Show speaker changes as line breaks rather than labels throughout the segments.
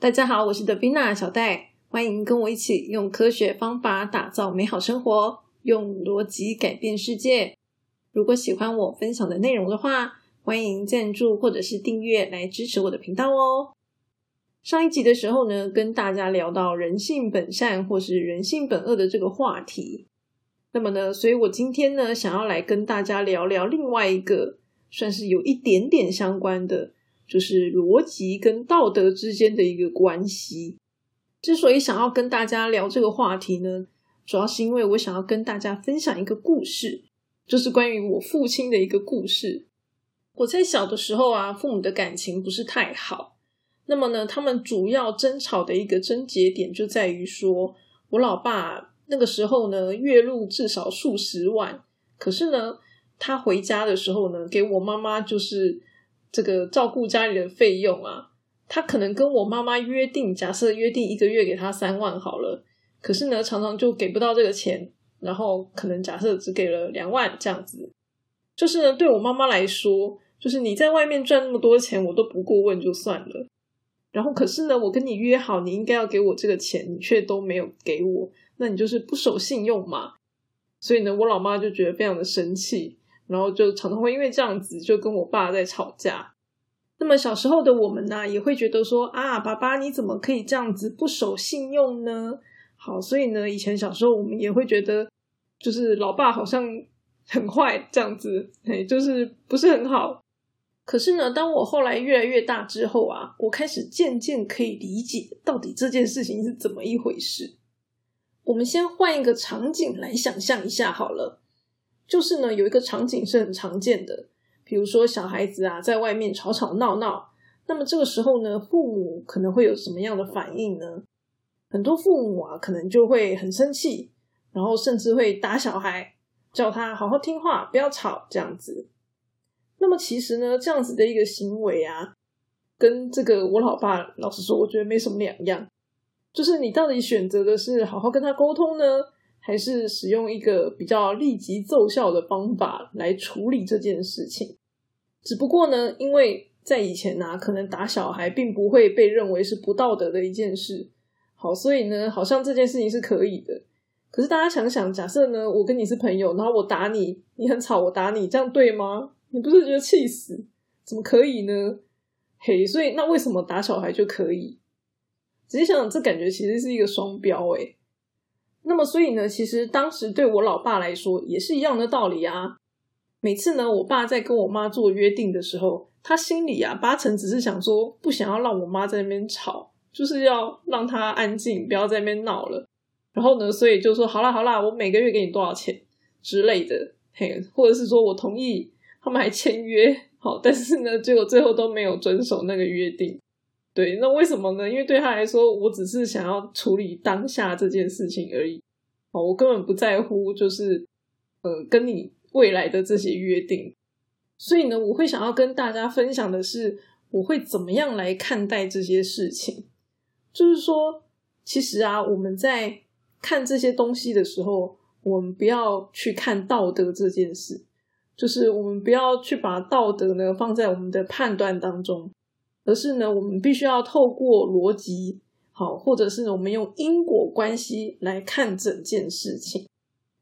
大家好，我是德宾娜小戴，欢迎跟我一起用科学方法打造美好生活，用逻辑改变世界。如果喜欢我分享的内容的话，欢迎赞助或者是订阅来支持我的频道哦。上一集的时候呢，跟大家聊到人性本善或是人性本恶的这个话题。那么呢，所以我今天呢，想要来跟大家聊聊另外一个算是有一点点相关的。就是逻辑跟道德之间的一个关系。之所以想要跟大家聊这个话题呢，主要是因为我想要跟大家分享一个故事，就是关于我父亲的一个故事。我在小的时候啊，父母的感情不是太好。那么呢，他们主要争吵的一个症结点就在于说，我老爸那个时候呢，月入至少数十万，可是呢，他回家的时候呢，给我妈妈就是。这个照顾家里的费用啊，他可能跟我妈妈约定，假设约定一个月给他三万好了，可是呢，常常就给不到这个钱，然后可能假设只给了两万这样子，就是呢，对我妈妈来说，就是你在外面赚那么多钱，我都不过问就算了，然后可是呢，我跟你约好你应该要给我这个钱，你却都没有给我，那你就是不守信用嘛，所以呢，我老妈就觉得非常的生气。然后就常常会因为这样子就跟我爸在吵架。那么小时候的我们呢，也会觉得说啊，爸爸你怎么可以这样子不守信用呢？好，所以呢，以前小时候我们也会觉得，就是老爸好像很坏这样子，哎，就是不是很好。可是呢，当我后来越来越大之后啊，我开始渐渐可以理解到底这件事情是怎么一回事。我们先换一个场景来想象一下好了。就是呢，有一个场景是很常见的，比如说小孩子啊在外面吵吵闹闹，那么这个时候呢，父母可能会有什么样的反应呢？很多父母啊，可能就会很生气，然后甚至会打小孩，叫他好好听话，不要吵这样子。那么其实呢，这样子的一个行为啊，跟这个我老爸老实说，我觉得没什么两样。就是你到底选择的是好好跟他沟通呢？还是使用一个比较立即奏效的方法来处理这件事情。只不过呢，因为在以前呢，可能打小孩并不会被认为是不道德的一件事。好，所以呢，好像这件事情是可以的。可是大家想想，假设呢，我跟你是朋友，然后我打你，你很吵，我打你，这样对吗？你不是觉得气死？怎么可以呢？嘿，所以那为什么打小孩就可以？仔细想想，这感觉其实是一个双标诶那么，所以呢，其实当时对我老爸来说也是一样的道理啊。每次呢，我爸在跟我妈做约定的时候，他心里啊八成只是想说，不想要让我妈在那边吵，就是要让她安静，不要在那边闹了。然后呢，所以就说好啦好啦，我每个月给你多少钱之类的，嘿，或者是说我同意，他们还签约，好，但是呢，结果最后都没有遵守那个约定。对，那为什么呢？因为对他来说，我只是想要处理当下这件事情而已。哦，我根本不在乎，就是呃，跟你未来的这些约定。所以呢，我会想要跟大家分享的是，我会怎么样来看待这些事情。就是说，其实啊，我们在看这些东西的时候，我们不要去看道德这件事，就是我们不要去把道德呢放在我们的判断当中。而是呢，我们必须要透过逻辑，好，或者是，我们用因果关系来看整件事情。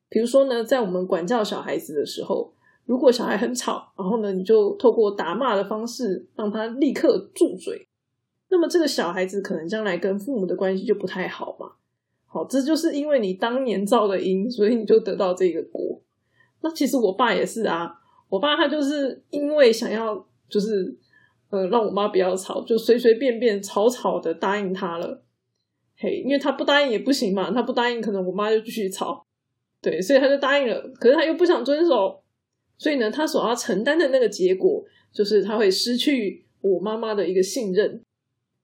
比如说呢，在我们管教小孩子的时候，如果小孩很吵，然后呢，你就透过打骂的方式让他立刻住嘴，那么这个小孩子可能将来跟父母的关系就不太好嘛。好，这就是因为你当年造的因，所以你就得到这个果。那其实我爸也是啊，我爸他就是因为想要就是。呃，让我妈不要吵，就随随便便草草的答应他了。嘿，因为他不答应也不行嘛，他不答应，可能我妈就继续吵。对，所以他就答应了。可是他又不想遵守，所以呢，他所要承担的那个结果，就是他会失去我妈妈的一个信任。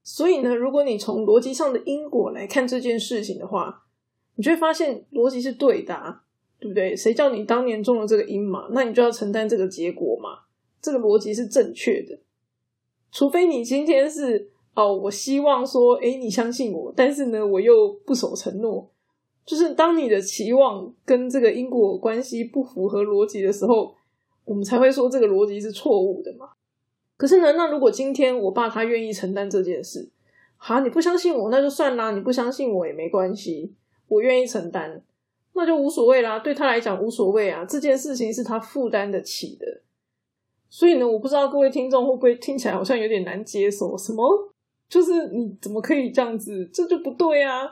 所以呢，如果你从逻辑上的因果来看这件事情的话，你就会发现逻辑是对的，啊对不对？谁叫你当年中了这个因嘛，那你就要承担这个结果嘛。这个逻辑是正确的。除非你今天是哦，我希望说，哎，你相信我，但是呢，我又不守承诺。就是当你的期望跟这个因果关系不符合逻辑的时候，我们才会说这个逻辑是错误的嘛。可是呢，那如果今天我爸他愿意承担这件事，好，你不相信我，那就算啦，你不相信我也没关系，我愿意承担，那就无所谓啦。对他来讲无所谓啊，这件事情是他负担得起的。所以呢，我不知道各位听众会不会听起来好像有点难接受，什么就是你怎么可以这样子，这就不对啊。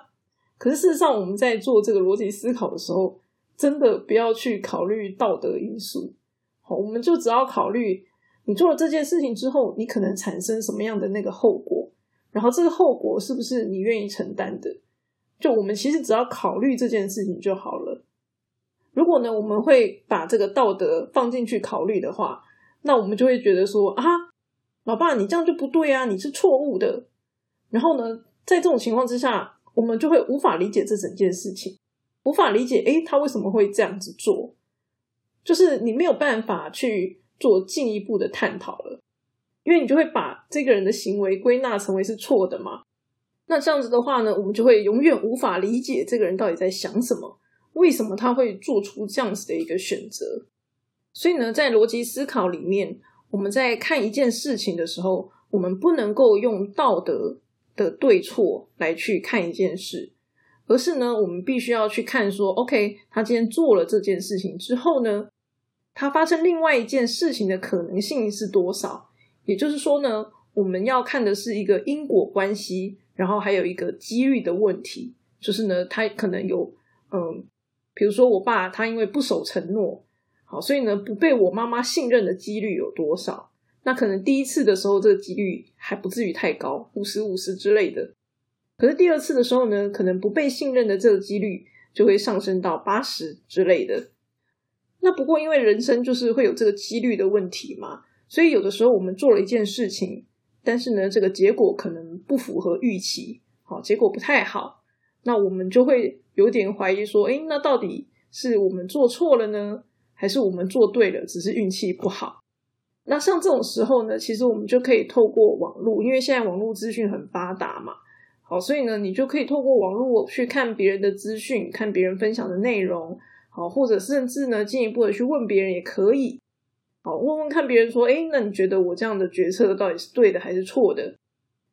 可是事实上，我们在做这个逻辑思考的时候，真的不要去考虑道德因素，好，我们就只要考虑你做了这件事情之后，你可能产生什么样的那个后果，然后这个后果是不是你愿意承担的？就我们其实只要考虑这件事情就好了。如果呢，我们会把这个道德放进去考虑的话，那我们就会觉得说啊，老爸，你这样就不对啊，你是错误的。然后呢，在这种情况之下，我们就会无法理解这整件事情，无法理解，诶，他为什么会这样子做？就是你没有办法去做进一步的探讨了，因为你就会把这个人的行为归纳成为是错的嘛。那这样子的话呢，我们就会永远无法理解这个人到底在想什么，为什么他会做出这样子的一个选择。所以呢，在逻辑思考里面，我们在看一件事情的时候，我们不能够用道德的对错来去看一件事，而是呢，我们必须要去看说，OK，他今天做了这件事情之后呢，他发生另外一件事情的可能性是多少？也就是说呢，我们要看的是一个因果关系，然后还有一个几率的问题，就是呢，他可能有，嗯，比如说我爸他因为不守承诺。好，所以呢，不被我妈妈信任的几率有多少？那可能第一次的时候，这个几率还不至于太高，五十五十之类的。可是第二次的时候呢，可能不被信任的这个几率就会上升到八十之类的。那不过因为人生就是会有这个几率的问题嘛，所以有的时候我们做了一件事情，但是呢，这个结果可能不符合预期，好，结果不太好，那我们就会有点怀疑说，诶，那到底是我们做错了呢？还是我们做对了，只是运气不好。那像这种时候呢，其实我们就可以透过网络，因为现在网络资讯很发达嘛。好，所以呢，你就可以透过网络去看别人的资讯，看别人分享的内容。好，或者甚至呢，进一步的去问别人也可以。好，问问看别人说，哎，那你觉得我这样的决策到底是对的还是错的？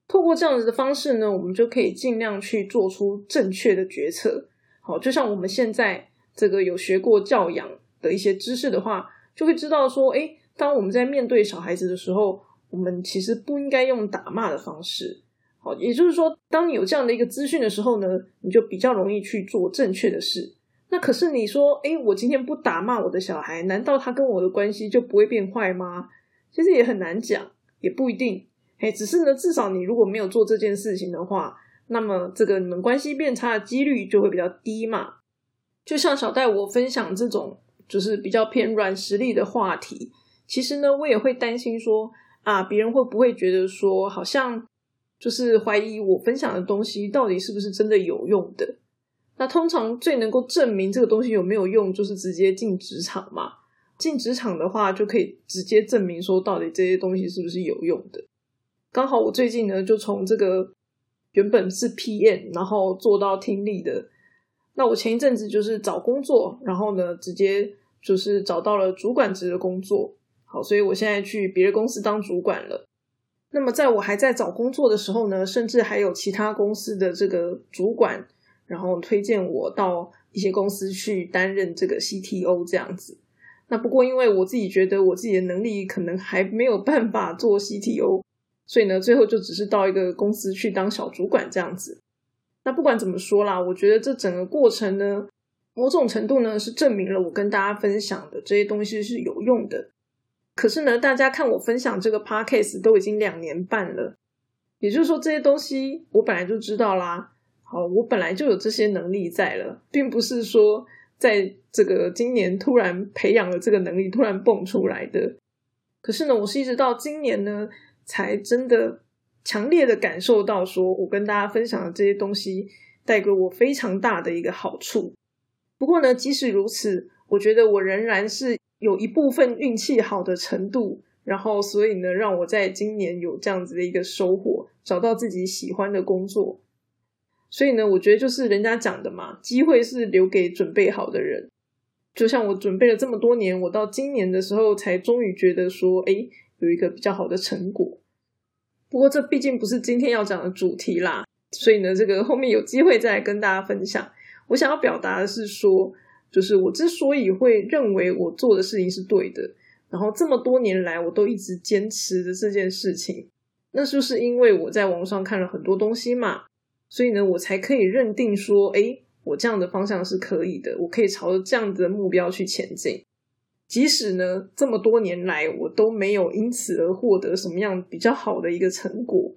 透过这样子的方式呢，我们就可以尽量去做出正确的决策。好，就像我们现在这个有学过教养。的一些知识的话，就会知道说，哎，当我们在面对小孩子的时候，我们其实不应该用打骂的方式。好，也就是说，当你有这样的一个资讯的时候呢，你就比较容易去做正确的事。那可是你说，哎，我今天不打骂我的小孩，难道他跟我的关系就不会变坏吗？其实也很难讲，也不一定。哎，只是呢，至少你如果没有做这件事情的话，那么这个你们关系变差的几率就会比较低嘛。就像小戴我分享这种。就是比较偏软实力的话题，其实呢，我也会担心说啊，别人会不会觉得说，好像就是怀疑我分享的东西到底是不是真的有用的？那通常最能够证明这个东西有没有用，就是直接进职场嘛。进职场的话，就可以直接证明说，到底这些东西是不是有用的。刚好我最近呢，就从这个原本是 PM，然后做到听力的。那我前一阵子就是找工作，然后呢，直接就是找到了主管职的工作。好，所以我现在去别的公司当主管了。那么在我还在找工作的时候呢，甚至还有其他公司的这个主管，然后推荐我到一些公司去担任这个 CTO 这样子。那不过因为我自己觉得我自己的能力可能还没有办法做 CTO，所以呢，最后就只是到一个公司去当小主管这样子。那不管怎么说啦，我觉得这整个过程呢，某种程度呢是证明了我跟大家分享的这些东西是有用的。可是呢，大家看我分享这个 podcast 都已经两年半了，也就是说这些东西我本来就知道啦。好，我本来就有这些能力在了，并不是说在这个今年突然培养了这个能力，突然蹦出来的。可是呢，我是一直到今年呢，才真的。强烈的感受到，说我跟大家分享的这些东西带给我非常大的一个好处。不过呢，即使如此，我觉得我仍然是有一部分运气好的程度，然后所以呢，让我在今年有这样子的一个收获，找到自己喜欢的工作。所以呢，我觉得就是人家讲的嘛，机会是留给准备好的人。就像我准备了这么多年，我到今年的时候才终于觉得说，哎，有一个比较好的成果。不过这毕竟不是今天要讲的主题啦，所以呢，这个后面有机会再来跟大家分享。我想要表达的是说，就是我之所以会认为我做的事情是对的，然后这么多年来我都一直坚持的这件事情，那就是因为我在网上看了很多东西嘛，所以呢，我才可以认定说，哎，我这样的方向是可以的，我可以朝着这样的目标去前进。即使呢，这么多年来我都没有因此而获得什么样比较好的一个成果，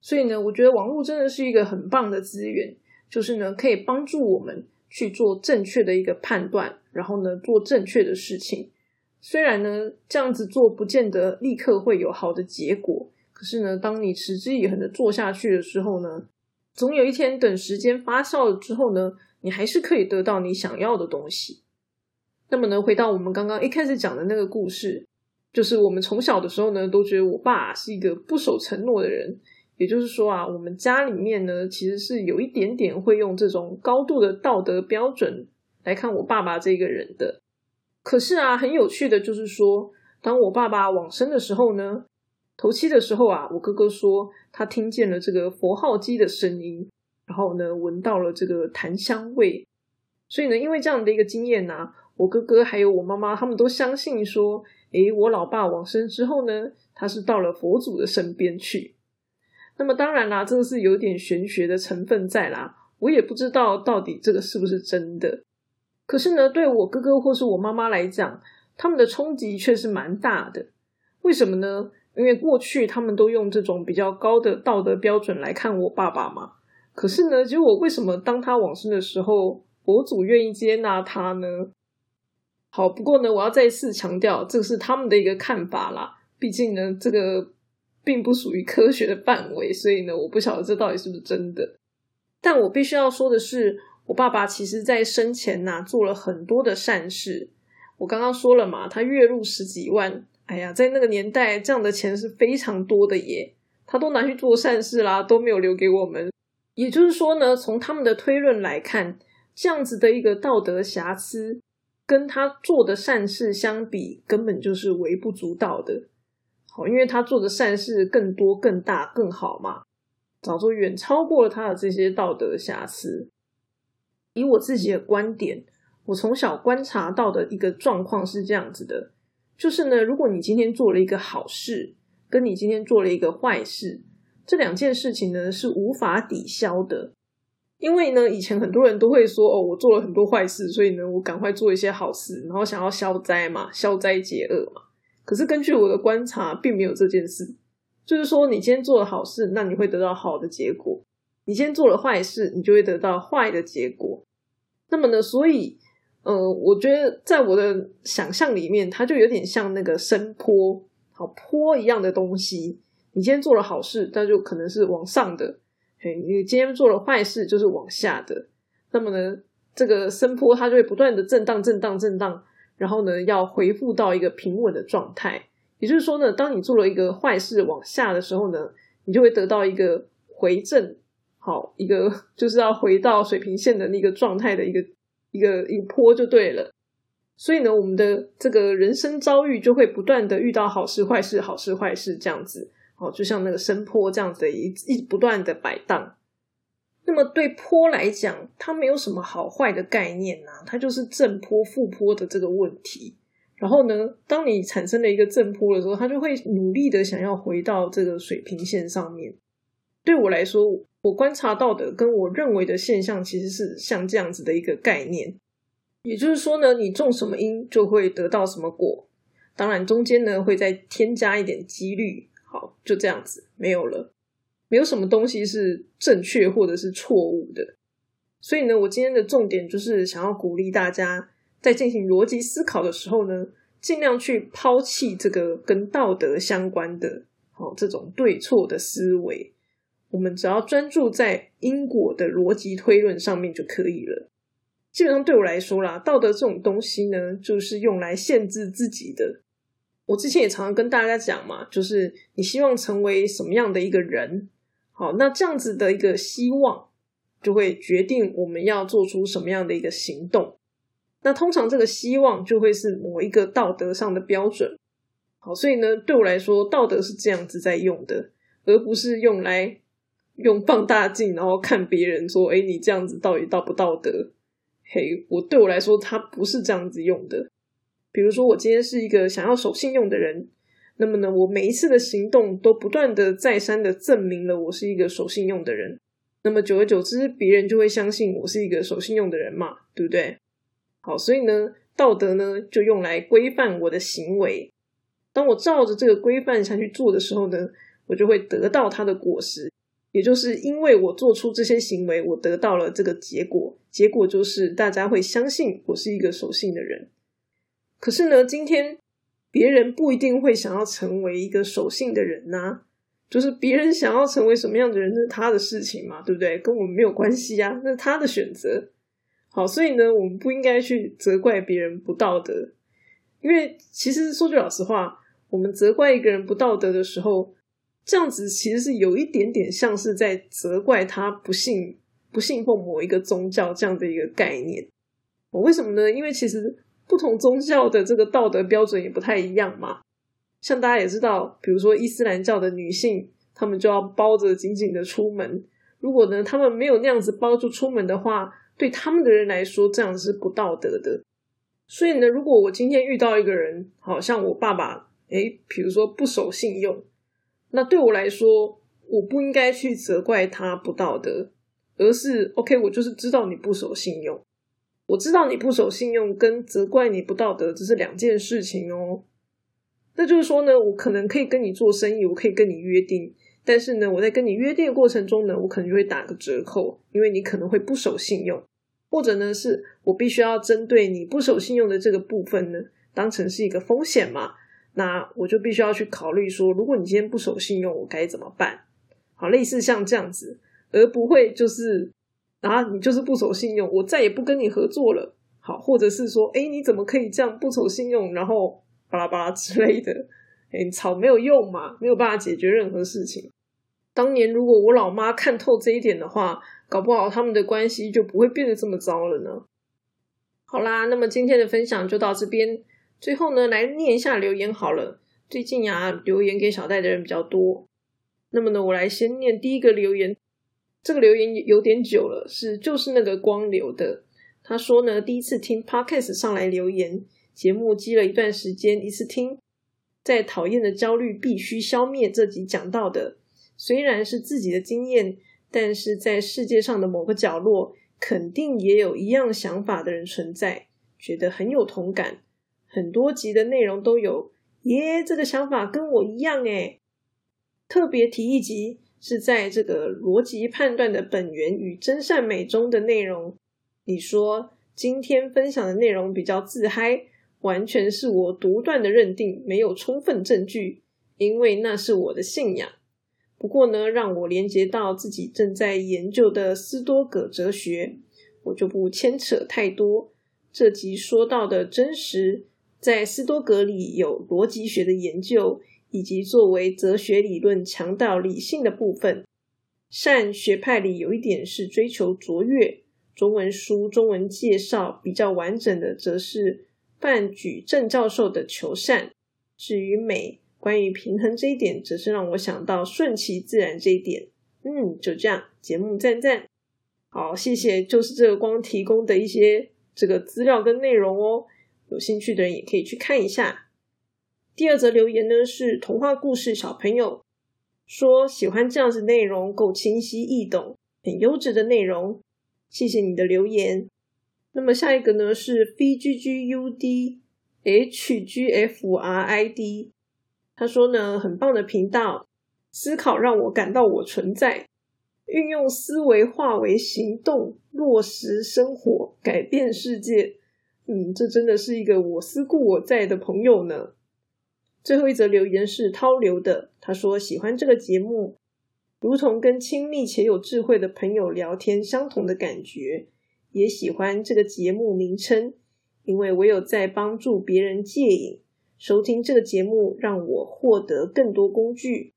所以呢，我觉得网络真的是一个很棒的资源，就是呢，可以帮助我们去做正确的一个判断，然后呢，做正确的事情。虽然呢，这样子做不见得立刻会有好的结果，可是呢，当你持之以恒的做下去的时候呢，总有一天等时间发酵了之后呢，你还是可以得到你想要的东西。那么呢，回到我们刚刚一开始讲的那个故事，就是我们从小的时候呢，都觉得我爸是一个不守承诺的人。也就是说啊，我们家里面呢，其实是有一点点会用这种高度的道德标准来看我爸爸这个人的。可是啊，很有趣的就是说，当我爸爸往生的时候呢，头七的时候啊，我哥哥说他听见了这个佛号机的声音，然后呢，闻到了这个檀香味。所以呢，因为这样的一个经验呢。我哥哥还有我妈妈，他们都相信说，诶，我老爸往生之后呢，他是到了佛祖的身边去。那么当然啦，这个是有点玄学的成分在啦，我也不知道到底这个是不是真的。可是呢，对我哥哥或是我妈妈来讲，他们的冲击却是蛮大的。为什么呢？因为过去他们都用这种比较高的道德标准来看我爸爸嘛。可是呢，结果为什么当他往生的时候，佛祖愿意接纳他呢？好，不过呢，我要再次强调，这是他们的一个看法啦。毕竟呢，这个并不属于科学的范围，所以呢，我不晓得这到底是不是真的。但我必须要说的是，我爸爸其实在生前呐做了很多的善事。我刚刚说了嘛，他月入十几万，哎呀，在那个年代，这样的钱是非常多的耶。他都拿去做善事啦，都没有留给我们。也就是说呢，从他们的推论来看，这样子的一个道德瑕疵。跟他做的善事相比，根本就是微不足道的。因为他做的善事更多、更大、更好嘛，早就远超过了他的这些道德瑕疵。以我自己的观点，我从小观察到的一个状况是这样子的：，就是呢，如果你今天做了一个好事，跟你今天做了一个坏事，这两件事情呢是无法抵消的。因为呢，以前很多人都会说哦，我做了很多坏事，所以呢，我赶快做一些好事，然后想要消灾嘛，消灾解厄嘛。可是根据我的观察，并没有这件事。就是说，你今天做了好事，那你会得到好的结果；你今天做了坏事，你就会得到坏的结果。那么呢，所以呃，我觉得在我的想象里面，它就有点像那个山坡，好坡一样的东西。你今天做了好事，那就可能是往上的。嘿，你今天做了坏事，就是往下的。那么呢，这个声波它就会不断的震荡、震荡、震荡，然后呢，要恢复到一个平稳的状态。也就是说呢，当你做了一个坏事往下的时候呢，你就会得到一个回正，好，一个就是要回到水平线的那个状态的一个一个一个坡就对了。所以呢，我们的这个人生遭遇就会不断的遇到好事、坏事、好事、坏事这样子。哦，就像那个深坡这样子的，一一不断的摆荡。那么对坡来讲，它没有什么好坏的概念呐，它就是正坡、负坡的这个问题。然后呢，当你产生了一个正坡的时候，它就会努力的想要回到这个水平线上面。对我来说，我观察到的跟我认为的现象，其实是像这样子的一个概念。也就是说呢，你种什么因，就会得到什么果。当然，中间呢会再添加一点几率。好，就这样子，没有了，没有什么东西是正确或者是错误的。所以呢，我今天的重点就是想要鼓励大家，在进行逻辑思考的时候呢，尽量去抛弃这个跟道德相关的，好这种对错的思维。我们只要专注在因果的逻辑推论上面就可以了。基本上对我来说啦，道德这种东西呢，就是用来限制自己的。我之前也常常跟大家讲嘛，就是你希望成为什么样的一个人，好，那这样子的一个希望就会决定我们要做出什么样的一个行动。那通常这个希望就会是某一个道德上的标准，好，所以呢，对我来说，道德是这样子在用的，而不是用来用放大镜然后看别人说：“哎，你这样子到底道不道德？”嘿，我对我来说，它不是这样子用的。比如说，我今天是一个想要守信用的人，那么呢，我每一次的行动都不断的再三的证明了我是一个守信用的人。那么久而久之，别人就会相信我是一个守信用的人嘛，对不对？好，所以呢，道德呢就用来规范我的行为。当我照着这个规范下去做的时候呢，我就会得到它的果实。也就是因为我做出这些行为，我得到了这个结果，结果就是大家会相信我是一个守信的人。可是呢，今天别人不一定会想要成为一个守信的人呐。就是别人想要成为什么样的人，那是他的事情嘛，对不对？跟我们没有关系啊，那是他的选择。好，所以呢，我们不应该去责怪别人不道德，因为其实说句老实话，我们责怪一个人不道德的时候，这样子其实是有一点点像是在责怪他不信、不信奉某一个宗教这样的一个概念。我为什么呢？因为其实不同宗教的这个道德标准也不太一样嘛。像大家也知道，比如说伊斯兰教的女性，她们就要包着紧紧的出门。如果呢，她们没有那样子包住出门的话，对他们的人来说，这样是不道德的。所以呢，如果我今天遇到一个人，好像我爸爸，诶，比如说不守信用，那对我来说，我不应该去责怪他不道德，而是 OK，我就是知道你不守信用，我知道你不守信用，跟责怪你不道德，这是两件事情哦。那就是说呢，我可能可以跟你做生意，我可以跟你约定，但是呢，我在跟你约定的过程中呢，我可能就会打个折扣，因为你可能会不守信用，或者呢，是我必须要针对你不守信用的这个部分呢，当成是一个风险嘛，那我就必须要去考虑说，如果你今天不守信用，我该怎么办？好，类似像这样子，而不会就是啊，你就是不守信用，我再也不跟你合作了。好，或者是说，哎，你怎么可以这样不守信用，然后？巴拉巴拉之类的，哎，吵没有用嘛，没有办法解决任何事情。当年如果我老妈看透这一点的话，搞不好他们的关系就不会变得这么糟了呢。好啦，那么今天的分享就到这边。最后呢，来念一下留言好了。最近啊，留言给小戴的人比较多。那么呢，我来先念第一个留言。这个留言有点久了，是就是那个光留的。他说呢，第一次听 Podcast 上来留言。节目积了一段时间，一次听，在讨厌的焦虑必须消灭这集讲到的，虽然是自己的经验，但是在世界上的某个角落，肯定也有一样想法的人存在，觉得很有同感。很多集的内容都有，耶，这个想法跟我一样诶特别提一集是在这个逻辑判断的本源与真善美中的内容。你说今天分享的内容比较自嗨。完全是我独断的认定，没有充分证据，因为那是我的信仰。不过呢，让我连接到自己正在研究的斯多葛哲学，我就不牵扯太多。这集说到的真实，在斯多葛里有逻辑学的研究，以及作为哲学理论强调理性的部分。善学派里有一点是追求卓越。中文书中文介绍比较完整的，则是。范举正教授的求善，至于美，关于平衡这一点，则是让我想到顺其自然这一点。嗯，就这样，节目赞赞，好，谢谢，就是这个光提供的一些这个资料跟内容哦，有兴趣的人也可以去看一下。第二则留言呢是童话故事小朋友说喜欢这样子内容，够清晰易懂，很优质的内容，谢谢你的留言。那么下一个呢是 V G G U D H G F R I D，他说呢很棒的频道，思考让我感到我存在，运用思维化为行动，落实生活，改变世界。嗯，这真的是一个我思故我在的朋友呢。最后一则留言是涛留的，他说喜欢这个节目，如同跟亲密且有智慧的朋友聊天相同的感觉。也喜欢这个节目名称，因为我有在帮助别人戒瘾。收听这个节目，让我获得更多工具。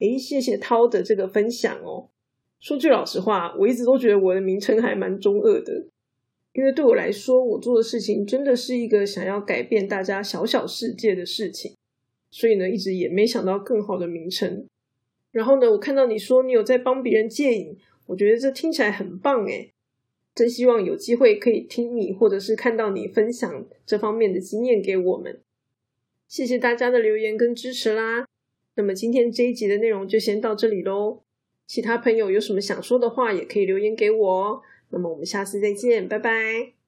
诶，谢谢涛的这个分享哦。说句老实话，我一直都觉得我的名称还蛮中二的，因为对我来说，我做的事情真的是一个想要改变大家小小世界的事情，所以呢，一直也没想到更好的名称。然后呢，我看到你说你有在帮别人戒瘾，我觉得这听起来很棒诶真希望有机会可以听你或者是看到你分享这方面的经验给我们。谢谢大家的留言跟支持啦。那么今天这一集的内容就先到这里喽。其他朋友有什么想说的话，也可以留言给我哦。那么我们下次再见，拜拜。